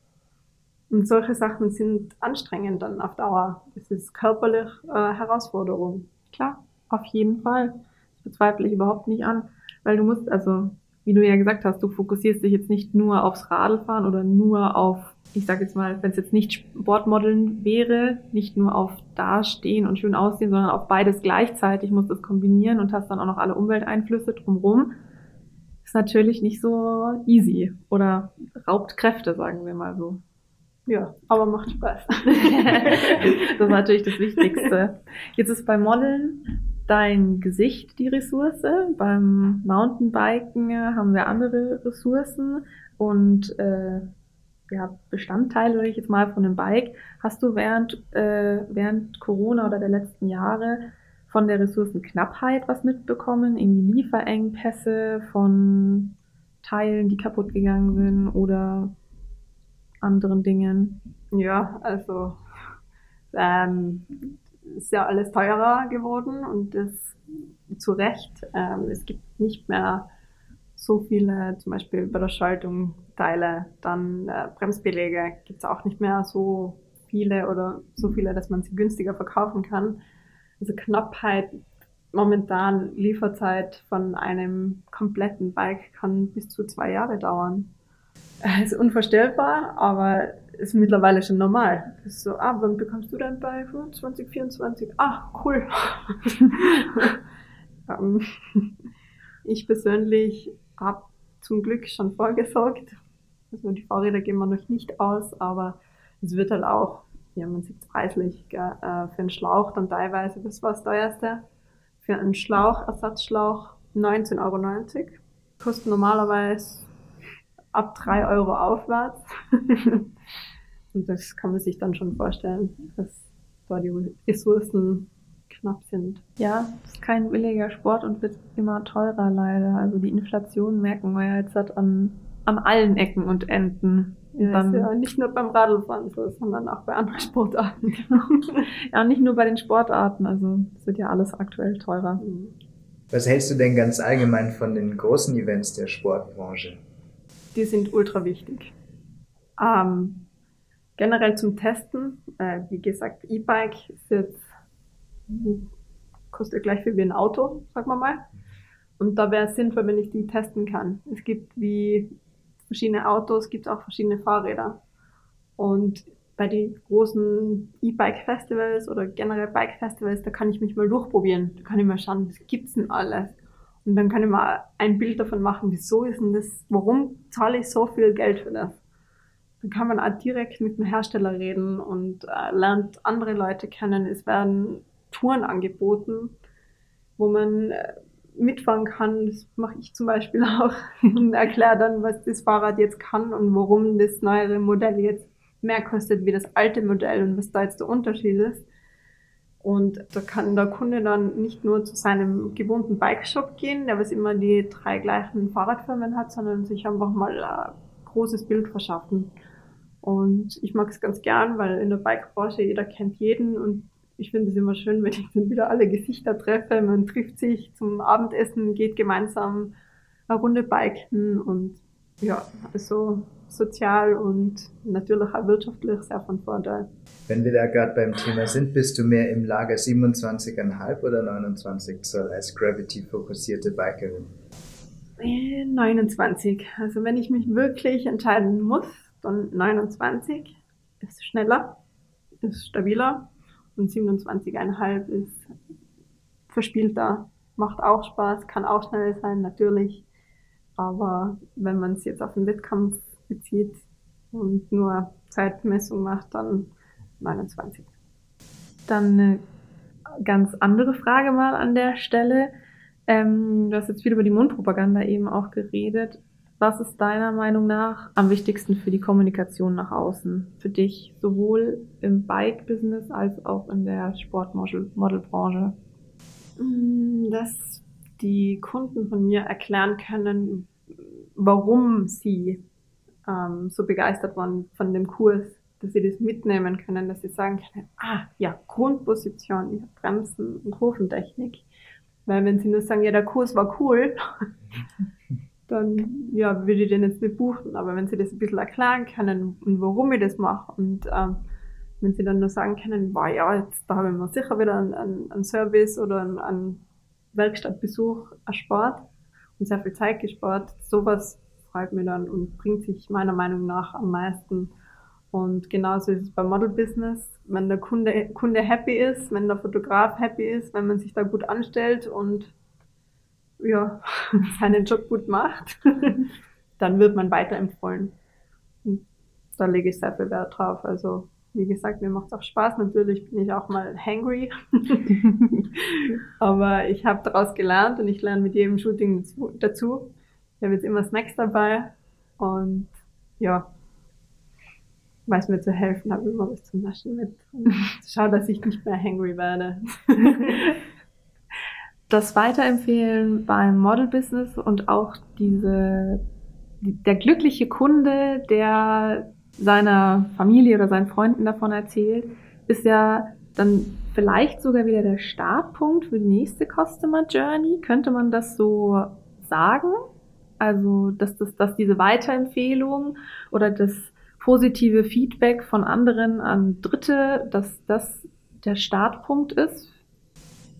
Und solche Sachen sind anstrengend dann auf Dauer. Das ist körperlich äh, Herausforderung. Klar, auf jeden Fall. Das bezweifle ich überhaupt nicht an. Weil du musst, also, wie du ja gesagt hast, du fokussierst dich jetzt nicht nur aufs Radlfahren oder nur auf ich sage jetzt mal, wenn es jetzt nicht Sportmodeln wäre, nicht nur auf dastehen und schön aussehen, sondern auf beides gleichzeitig, musst es kombinieren und hast dann auch noch alle Umwelteinflüsse drumherum, ist natürlich nicht so easy oder raubt Kräfte, sagen wir mal so. Ja, aber macht Spaß. das ist natürlich das Wichtigste. Jetzt ist beim Modeln dein Gesicht die Ressource. Beim Mountainbiken haben wir andere Ressourcen und äh, ja, Bestandteil, würde ich jetzt mal, von einem Bike. Hast du während, äh, während Corona oder der letzten Jahre von der Ressourcenknappheit was mitbekommen? Irgendwie Lieferengpässe von Teilen, die kaputt gegangen sind oder anderen Dingen? Ja, also ähm, ist ja alles teurer geworden und das zu Recht. Ähm, es gibt nicht mehr so viele, zum Beispiel bei der Schaltung Teile, dann äh, Bremsbeläge gibt es auch nicht mehr so viele oder so viele, dass man sie günstiger verkaufen kann. Also Knappheit, momentan Lieferzeit von einem kompletten Bike kann bis zu zwei Jahre dauern. Äh, ist unvorstellbar, aber ist mittlerweile schon normal. Das ist so, ah, wann bekommst du dein Bike? 2024. Ah, cool. Ähm, ich persönlich habe zum Glück schon vorgesorgt. Also die Fahrräder gehen wir noch nicht aus, aber es wird halt auch ja, man sieht preislich, gell, äh, für einen Schlauch dann teilweise, das war das teuerste, für einen Schlauch, Ersatzschlauch 19,90 Euro. Kostet normalerweise ab 3 Euro aufwärts. Und das kann man sich dann schon vorstellen, dass da die Ressourcen knapp sind. Ja, es ist kein billiger Sport und wird immer teurer leider. Also die Inflation merken wir ja jetzt an, an allen Ecken und Enden. Ja, ist ja nicht nur beim Radlfahren so, sondern auch bei anderen Sportarten. ja, nicht nur bei den Sportarten. Also es wird ja alles aktuell teurer. Mhm. Was hältst du denn ganz allgemein von den großen Events der Sportbranche? Die sind ultra wichtig. Ähm, generell zum Testen, äh, wie gesagt, E-Bike kostet gleich viel wie ein Auto, sagen wir mal. Und da wäre es sinnvoll, wenn ich die testen kann. Es gibt wie verschiedene Autos, gibt auch verschiedene Fahrräder. Und bei den großen E-Bike-Festivals oder generell Bike-Festivals, da kann ich mich mal durchprobieren. Da kann ich mal schauen, was gibt's denn alles? Und dann kann ich mal ein Bild davon machen, wieso ist denn das, warum zahle ich so viel Geld für das? Dann kann man auch direkt mit dem Hersteller reden und äh, lernt andere Leute kennen. Es werden Touren angeboten, wo man äh, mitfahren kann. Das mache ich zum Beispiel auch und erkläre dann, was das Fahrrad jetzt kann und warum das neuere Modell jetzt mehr kostet wie das alte Modell und was da jetzt der Unterschied ist. Und da kann der Kunde dann nicht nur zu seinem gewohnten Bike-Shop gehen, der was immer die drei gleichen Fahrradfirmen hat, sondern sich einfach mal ein großes Bild verschaffen. Und ich mag es ganz gern, weil in der Bike-Branche jeder kennt jeden und ich finde es immer schön, wenn ich dann wieder alle Gesichter treffe. Man trifft sich zum Abendessen, geht gemeinsam eine Runde biken und ja, also sozial und natürlich auch wirtschaftlich sehr von Vorteil. Wenn wir da gerade beim Thema sind, bist du mehr im Lager 27,5 oder 29 Zoll als Gravity-fokussierte Bikerin? 29. Also wenn ich mich wirklich entscheiden muss, dann 29 ist schneller, ist stabiler und 27,5 ist verspielter. Macht auch Spaß, kann auch schnell sein, natürlich. Aber wenn man es jetzt auf den Wettkampf bezieht und nur Zeitmessung macht, dann 29. Dann eine ganz andere Frage mal an der Stelle. Ähm, du hast jetzt viel über die Mundpropaganda eben auch geredet. Was ist deiner Meinung nach am wichtigsten für die Kommunikation nach außen? Für dich sowohl im Bike-Business als auch in der Sportmodel-Branche? Mm, dass die Kunden von mir erklären können, warum sie ähm, so begeistert waren von dem Kurs, dass sie das mitnehmen können, dass sie sagen können, ah ja, Grundposition, Bremsen und Hofentechnik. Weil wenn sie nur sagen, ja, der Kurs war cool, dann ja, würde ich den jetzt nicht buchen. Aber wenn sie das ein bisschen erklären können und warum ich das mache und ähm, wenn sie dann nur sagen können, wow, ja, jetzt da habe ich mir sicher wieder einen, einen, einen Service oder einen, einen Werkstattbesuch erspart und sehr viel Zeit gespart, sowas freut mich dann und bringt sich meiner Meinung nach am meisten. Und genauso ist es beim Model Business. Wenn der Kunde, Kunde happy ist, wenn der Fotograf happy ist, wenn man sich da gut anstellt und ja, seinen Job gut macht, dann wird man weiterempfohlen. Und da lege ich sehr viel Wert drauf. Also, wie gesagt, mir macht es auch Spaß. Natürlich bin ich auch mal hangry. Aber ich habe daraus gelernt und ich lerne mit jedem Shooting dazu. Ich habe jetzt immer Snacks dabei und ja, weiß mir zu helfen, habe immer was zum Naschen mit. Und schau, dass ich nicht mehr hangry werde. Das Weiterempfehlen beim Model-Business und auch diese, der glückliche Kunde, der seiner Familie oder seinen Freunden davon erzählt, ist ja dann vielleicht sogar wieder der Startpunkt für die nächste Customer Journey. Könnte man das so sagen? Also, dass, das, dass diese Weiterempfehlung oder das positive Feedback von anderen an Dritte, dass das der Startpunkt ist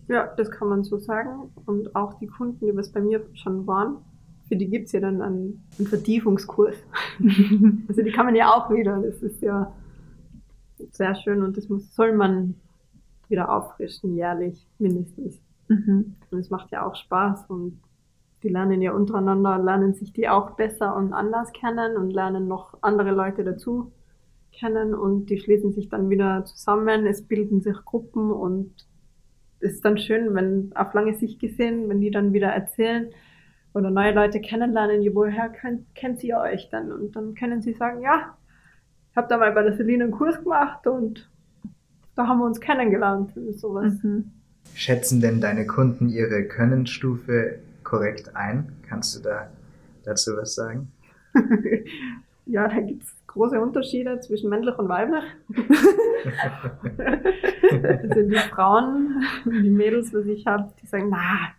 ja, das kann man so sagen. Und auch die Kunden, die was bei mir schon waren, für die gibt's ja dann einen, einen Vertiefungskurs. also die kann man ja auch wieder. Das ist ja sehr schön und das muss, soll man wieder auffrischen, jährlich mindestens. Mhm. Und es macht ja auch Spaß und die lernen ja untereinander, lernen sich die auch besser und anders kennen und lernen noch andere Leute dazu. kennen und die schließen sich dann wieder zusammen, es bilden sich Gruppen und ist dann schön, wenn auf lange Sicht gesehen, wenn die dann wieder erzählen oder neue Leute kennenlernen, ja, woher kennt, kennt ihr euch dann? Und dann können sie sagen, ja, ich habe da mal bei der Celine einen Kurs gemacht und da haben wir uns kennengelernt und sowas. Mhm. Schätzen denn deine Kunden ihre Könnenstufe korrekt ein? Kannst du da dazu was sagen? ja, da gibt's große Unterschiede zwischen männlich und weiblich. also die Frauen, die Mädels, was ich habe, die sagen, na,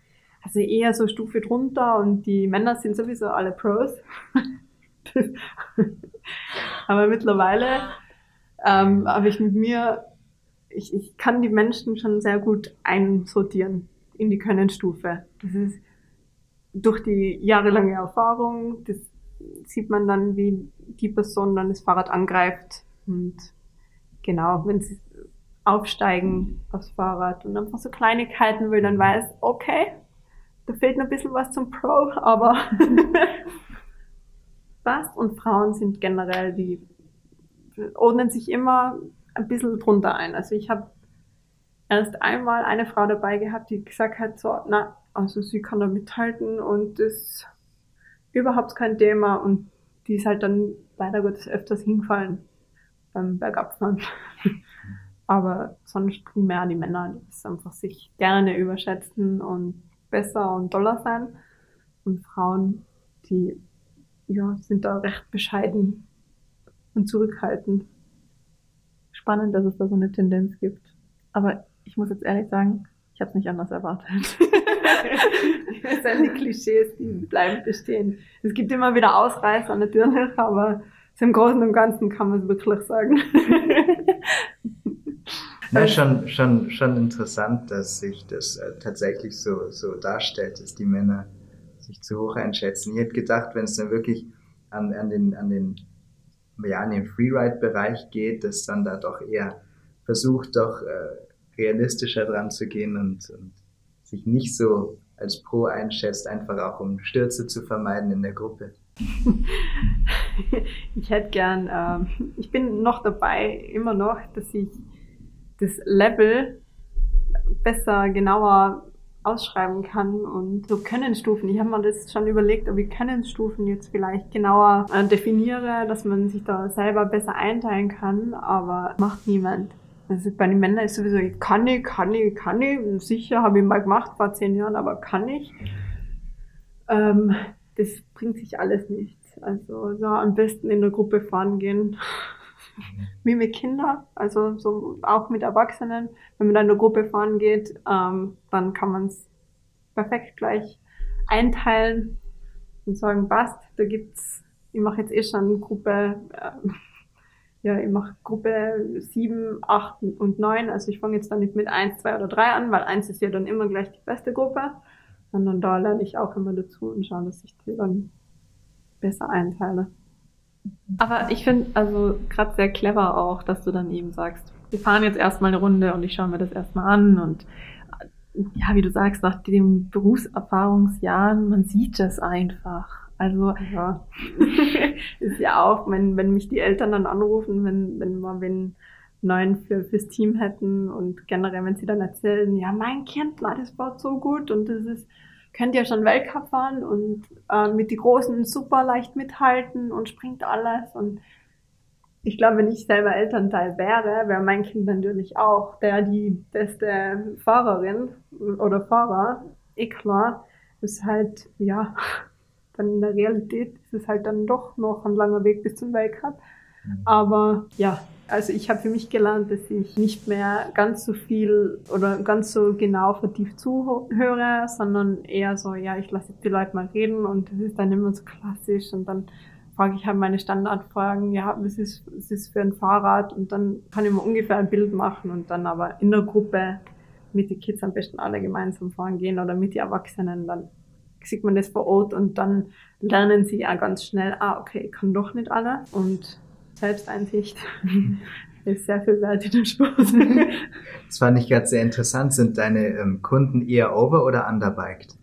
also eher so Stufe drunter und die Männer sind sowieso alle Pros. Aber mittlerweile ähm, habe ich mit mir, ich, ich kann die Menschen schon sehr gut einsortieren in die Könnenstufe. Das ist durch die jahrelange Erfahrung, das sieht man dann, wie die Person dann das Fahrrad angreift und genau, wenn sie aufsteigen aufs Fahrrad und einfach so Kleinigkeiten will, dann weiß, okay, da fehlt noch ein bisschen was zum Pro, aber passt. Und Frauen sind generell, die ordnen sich immer ein bisschen drunter ein. Also ich habe erst einmal eine Frau dabei gehabt, die gesagt hat, so, na, also sie kann da mithalten und das überhaupt kein Thema und die ist halt dann leider Gottes öfters hingefallen beim Bergabfahren. Aber sonst primär die Männer, die es einfach sich gerne überschätzen und besser und doller sein. Und Frauen, die ja, sind da recht bescheiden und zurückhaltend. Spannend, dass es da so eine Tendenz gibt. Aber ich muss jetzt ehrlich sagen, ich habe es nicht anders erwartet. die Klischees, die bleiben bestehen. Es gibt immer wieder Ausreißer natürlich, aber im Großen und Ganzen kann man es wirklich sagen. Na, schon, schon, schon interessant, dass sich das äh, tatsächlich so, so darstellt, dass die Männer sich zu hoch einschätzen. Ich hätte gedacht, wenn es dann wirklich an, an den, an den, ja, an den Freeride-Bereich geht, dass dann da doch eher versucht, doch äh, realistischer dran zu gehen und, und sich nicht so als Pro einschätzt, einfach auch um Stürze zu vermeiden in der Gruppe. ich hätte gern, ähm, ich bin noch dabei, immer noch, dass ich das Level besser, genauer ausschreiben kann und so Könnenstufen. Ich habe mir das schon überlegt, ob ich Könnenstufen jetzt vielleicht genauer äh, definiere, dass man sich da selber besser einteilen kann, aber macht niemand. Also bei den Männern ist sowieso, ich kann ich, kann ich, kann ich. Sicher habe ich mal gemacht vor zehn Jahren, aber kann ich. Ähm, das bringt sich alles nichts. Also ja, am besten in der Gruppe fahren gehen. Wie mit Kindern, also so auch mit Erwachsenen. Wenn man dann in der Gruppe fahren geht, ähm, dann kann man es perfekt gleich einteilen und sagen, passt, da gibt's, ich mache jetzt eh schon Gruppe, äh, ja, ich mache Gruppe 7, 8 und 9. Also ich fange jetzt dann nicht mit 1, 2 oder 3 an, weil 1 ist ja dann immer gleich die beste Gruppe. Sondern da lerne ich auch immer dazu und schaue, dass ich die dann besser einteile. Aber ich finde also gerade sehr clever auch, dass du dann eben sagst, wir fahren jetzt erstmal eine Runde und ich schaue mir das erstmal an und ja, wie du sagst, nach den Berufserfahrungsjahren, man sieht das einfach. Also ja, ist ja auch, wenn, wenn mich die Eltern dann anrufen, wenn, wenn wir einen neuen für, fürs Team hätten und generell, wenn sie dann erzählen, ja, mein Kind, das war so gut und das ist, könnt ihr schon Weltcup fahren und äh, mit die Großen super leicht mithalten und springt alles und ich glaube, wenn ich selber Elternteil wäre, wäre mein Kind natürlich auch der die beste Fahrerin oder Fahrer. Eh klar, ist halt, ja, dann in der Realität ist es halt dann doch noch ein langer Weg bis zum Weltcup. Mhm. Aber ja, also ich habe für mich gelernt, dass ich nicht mehr ganz so viel oder ganz so genau vertieft zuhöre, sondern eher so, ja, ich lasse die Leute mal reden und das ist dann immer so klassisch und dann frage ich halt meine Standardfragen, ja, was ist, was ist für ein Fahrrad und dann kann ich mir ungefähr ein Bild machen und dann aber in der Gruppe mit den Kids am besten alle gemeinsam fahren gehen oder mit den Erwachsenen, dann sieht man das vor Ort und dann lernen sie ja ganz schnell, ah, okay, ich kann doch nicht alle und Selbsteinsicht ist sehr viel wert in dem Sport. das fand ich gerade sehr interessant. Sind deine ähm, Kunden eher over- oder underbiked?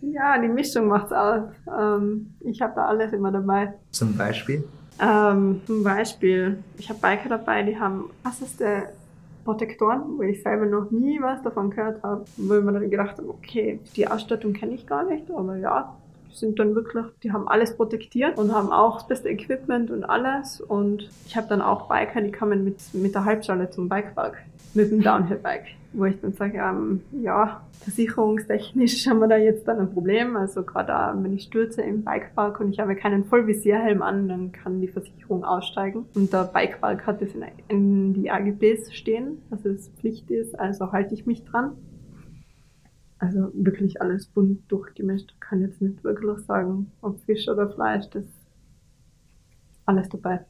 Ja, die Mischung macht's aus. Ähm, ich habe da alles immer dabei. Zum Beispiel? Ähm, zum Beispiel, ich habe Biker dabei, die haben krasseste Protektoren, wo ich selber noch nie was davon gehört habe. Wo ich mir dann gedacht habe, okay, die Ausstattung kenne ich gar nicht, aber ja, sind dann wirklich, die haben alles protektiert und haben auch das beste Equipment und alles. Und ich habe dann auch Biker, die kommen mit, mit der Halbschale zum Bikepark, mit dem Downhill-Bike wo ich dann sage, ähm, ja, versicherungstechnisch haben wir da jetzt dann ein Problem. Also gerade wenn ich stürze im Bikepark und ich habe keinen Vollvisierhelm an, dann kann die Versicherung aussteigen. Und der Bikepark hat es in, in die AGBs stehen, dass es Pflicht ist, also halte ich mich dran. Also wirklich alles bunt durchgemischt. Kann jetzt nicht wirklich sagen, ob Fisch oder Fleisch, das ist alles dabei.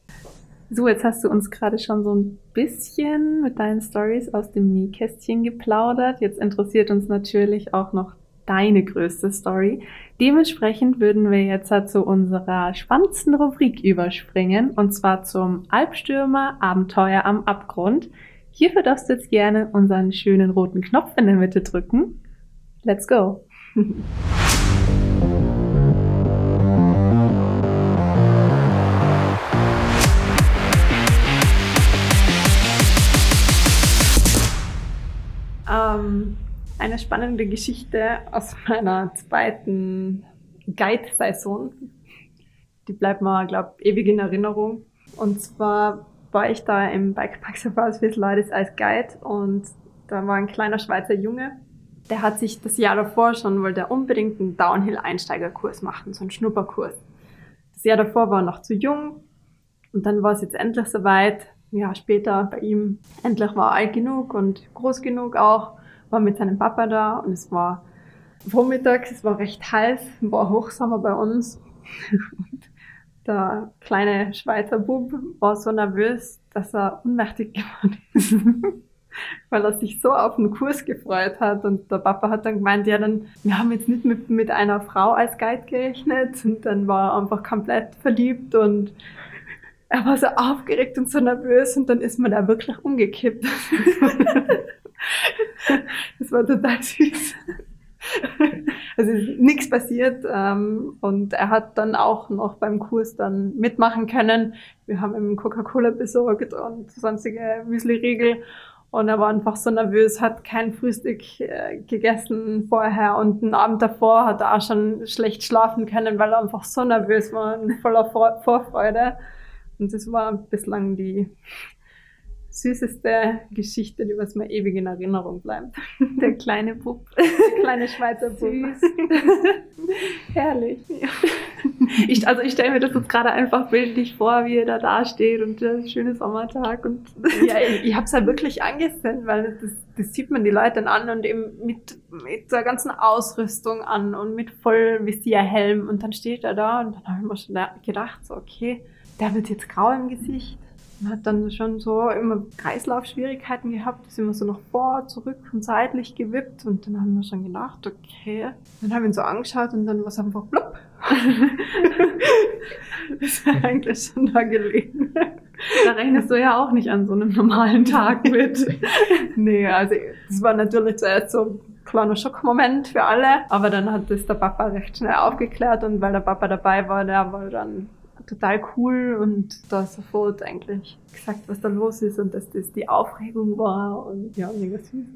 So, jetzt hast du uns gerade schon so ein bisschen mit deinen Stories aus dem Nähkästchen geplaudert. Jetzt interessiert uns natürlich auch noch deine größte Story. Dementsprechend würden wir jetzt halt zu unserer spannendsten Rubrik überspringen und zwar zum Albstürmer Abenteuer am Abgrund. Hierfür darfst du jetzt gerne unseren schönen roten Knopf in der Mitte drücken. Let's go! Ähm, eine spannende Geschichte aus meiner zweiten Guide-Saison. Die bleibt mir, glaube ich, ewig in Erinnerung. Und zwar war ich da im Bikepark Safaris with Ladies als Guide und da war ein kleiner Schweizer Junge, der hat sich das Jahr davor schon, wollte er unbedingt einen Downhill-Einsteigerkurs machen, so einen Schnupperkurs. Das Jahr davor war er noch zu jung und dann war es jetzt endlich soweit ja, später bei ihm endlich war er alt genug und groß genug auch, war mit seinem Papa da und es war vormittags, es war recht heiß, war Hochsommer bei uns. Der kleine Schweizer Bub war so nervös, dass er unmächtig geworden ist. weil er sich so auf den Kurs gefreut hat. Und der Papa hat dann gemeint, ja, dann, wir haben jetzt nicht mit, mit einer Frau als Guide gerechnet. Und dann war er einfach komplett verliebt und er war so aufgeregt und so nervös und dann ist man da wirklich umgekippt. das war total süß. Also nichts passiert ähm, und er hat dann auch noch beim Kurs dann mitmachen können. Wir haben ihm Coca-Cola besorgt und sonstige Müsli-Riegel und er war einfach so nervös, hat kein Frühstück äh, gegessen vorher und den Abend davor hat er auch schon schlecht schlafen können, weil er einfach so nervös war und voller Vor Vorfreude. Und das war bislang die süßeste Geschichte, die was mir ewig in Erinnerung bleibt. Der kleine Bub. Der kleine Schweizer Bub. Süß. Herrlich. Ja. Ich, also ich stelle mir das jetzt gerade einfach bildlich vor, wie er da dasteht und der schöne Sommertag und ja, ich, ich habe es halt wirklich angesehen, weil das, das sieht man die Leute dann an und eben mit, mit der ganzen Ausrüstung an und mit Vollvisierhelm und dann steht er da und dann habe ich mir schon gedacht, so okay, der wird jetzt grau im Gesicht. Und hat dann schon so immer Kreislaufschwierigkeiten gehabt, ist immer so nach vor, zurück und seitlich gewippt und dann haben wir schon gedacht, okay. Dann haben wir ihn so angeschaut und dann war es einfach plopp. ist eigentlich schon da gelegen. Da rechnest du ja auch nicht an so einem normalen Tag mit. nee, also das war natürlich zuerst so ein kleiner Schockmoment für alle, aber dann hat das der Papa recht schnell aufgeklärt und weil der Papa dabei war, der war dann total cool und da sofort eigentlich gesagt, was da los ist und dass das die Aufregung war und ja, mega süß.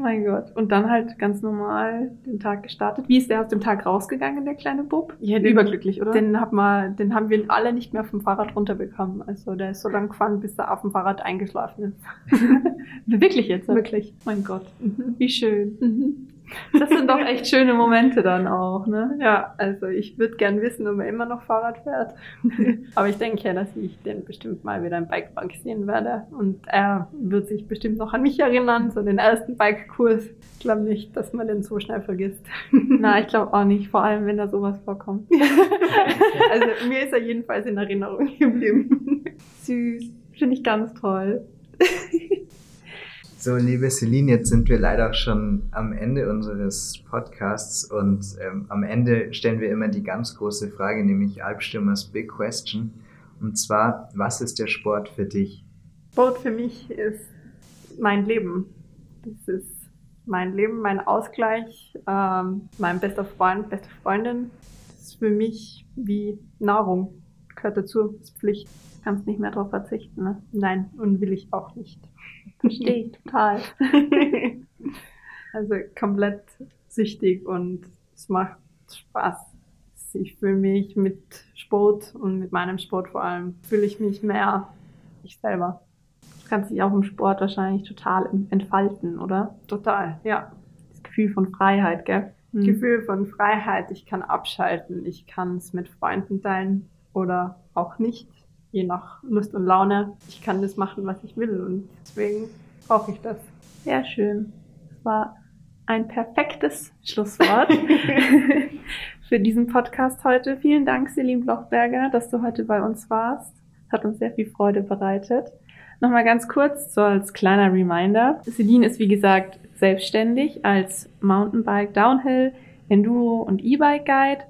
mein Gott. Und dann halt ganz normal den Tag gestartet. Wie ist der aus dem Tag rausgegangen, der kleine Bub? Ja, den, überglücklich, oder? Den, hat man, den haben wir alle nicht mehr vom Fahrrad runterbekommen. Also der ist so lang gefahren, bis er auf dem Fahrrad eingeschlafen ist. Wirklich jetzt? Wirklich. Mein Gott. Mhm. Wie schön. Mhm. Das sind doch echt schöne Momente dann auch, ne? Ja, also ich würde gern wissen, ob er immer noch Fahrrad fährt. Aber ich denke ja, dass ich den bestimmt mal wieder im Bikepark sehen werde. Und er wird sich bestimmt noch an mich erinnern, so den ersten Bikekurs. Ich glaube nicht, dass man den so schnell vergisst. Na, ich glaube auch nicht, vor allem wenn da sowas vorkommt. also mir ist er jedenfalls in Erinnerung geblieben. Süß. Finde ich ganz toll. So, liebe Celine, jetzt sind wir leider schon am Ende unseres Podcasts und ähm, am Ende stellen wir immer die ganz große Frage, nämlich Albstürmers Big Question. Und zwar, was ist der Sport für dich? Sport für mich ist mein Leben. Das ist mein Leben, mein Ausgleich, ähm, mein bester Freund, beste Freundin. Das ist für mich wie Nahrung. Gehört dazu, ist Pflicht. Kannst nicht mehr drauf verzichten, ne? Nein, und will ich auch nicht. Verstehe ich total. also komplett süchtig und es macht Spaß. Ich fühle mich mit Sport und mit meinem Sport vor allem, fühle ich mich mehr ich selber. Du kannst dich auch im Sport wahrscheinlich total entfalten, oder? Total, ja. Das Gefühl von Freiheit, gell? Mhm. Gefühl von Freiheit. Ich kann abschalten. Ich kann es mit Freunden teilen oder auch nicht, je nach Lust und Laune. Ich kann das machen, was ich will und deswegen brauche ich das. Sehr schön. Das war ein perfektes Schlusswort für diesen Podcast heute. Vielen Dank, Celine Blochberger, dass du heute bei uns warst. Hat uns sehr viel Freude bereitet. Nochmal ganz kurz so als kleiner Reminder. Celine ist wie gesagt selbstständig als Mountainbike, Downhill, Enduro und E-Bike Guide,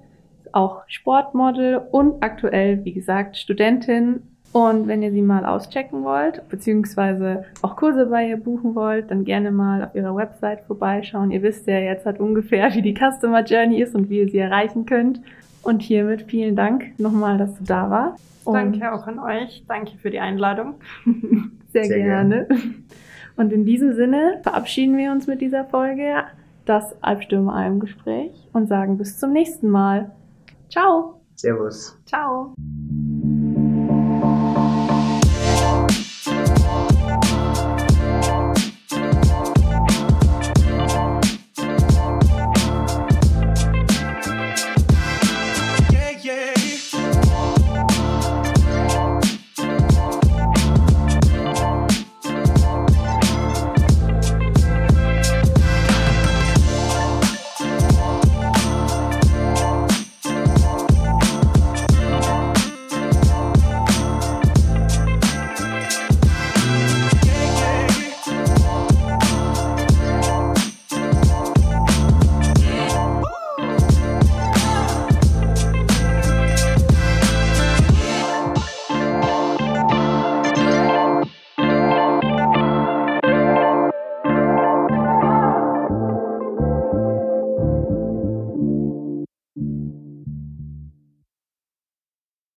auch Sportmodel und aktuell, wie gesagt, Studentin. Und wenn ihr sie mal auschecken wollt, beziehungsweise auch Kurse bei ihr buchen wollt, dann gerne mal auf ihrer Website vorbeischauen. Ihr wisst ja jetzt halt ungefähr, wie die Customer Journey ist und wie ihr sie erreichen könnt. Und hiermit vielen Dank nochmal, dass du da warst. Und Danke auch an euch. Danke für die Einladung. Sehr, Sehr gerne. gerne. Und in diesem Sinne verabschieden wir uns mit dieser Folge, das Albstürmer Alm Gespräch und sagen bis zum nächsten Mal. Ciao. Servus. Ciao.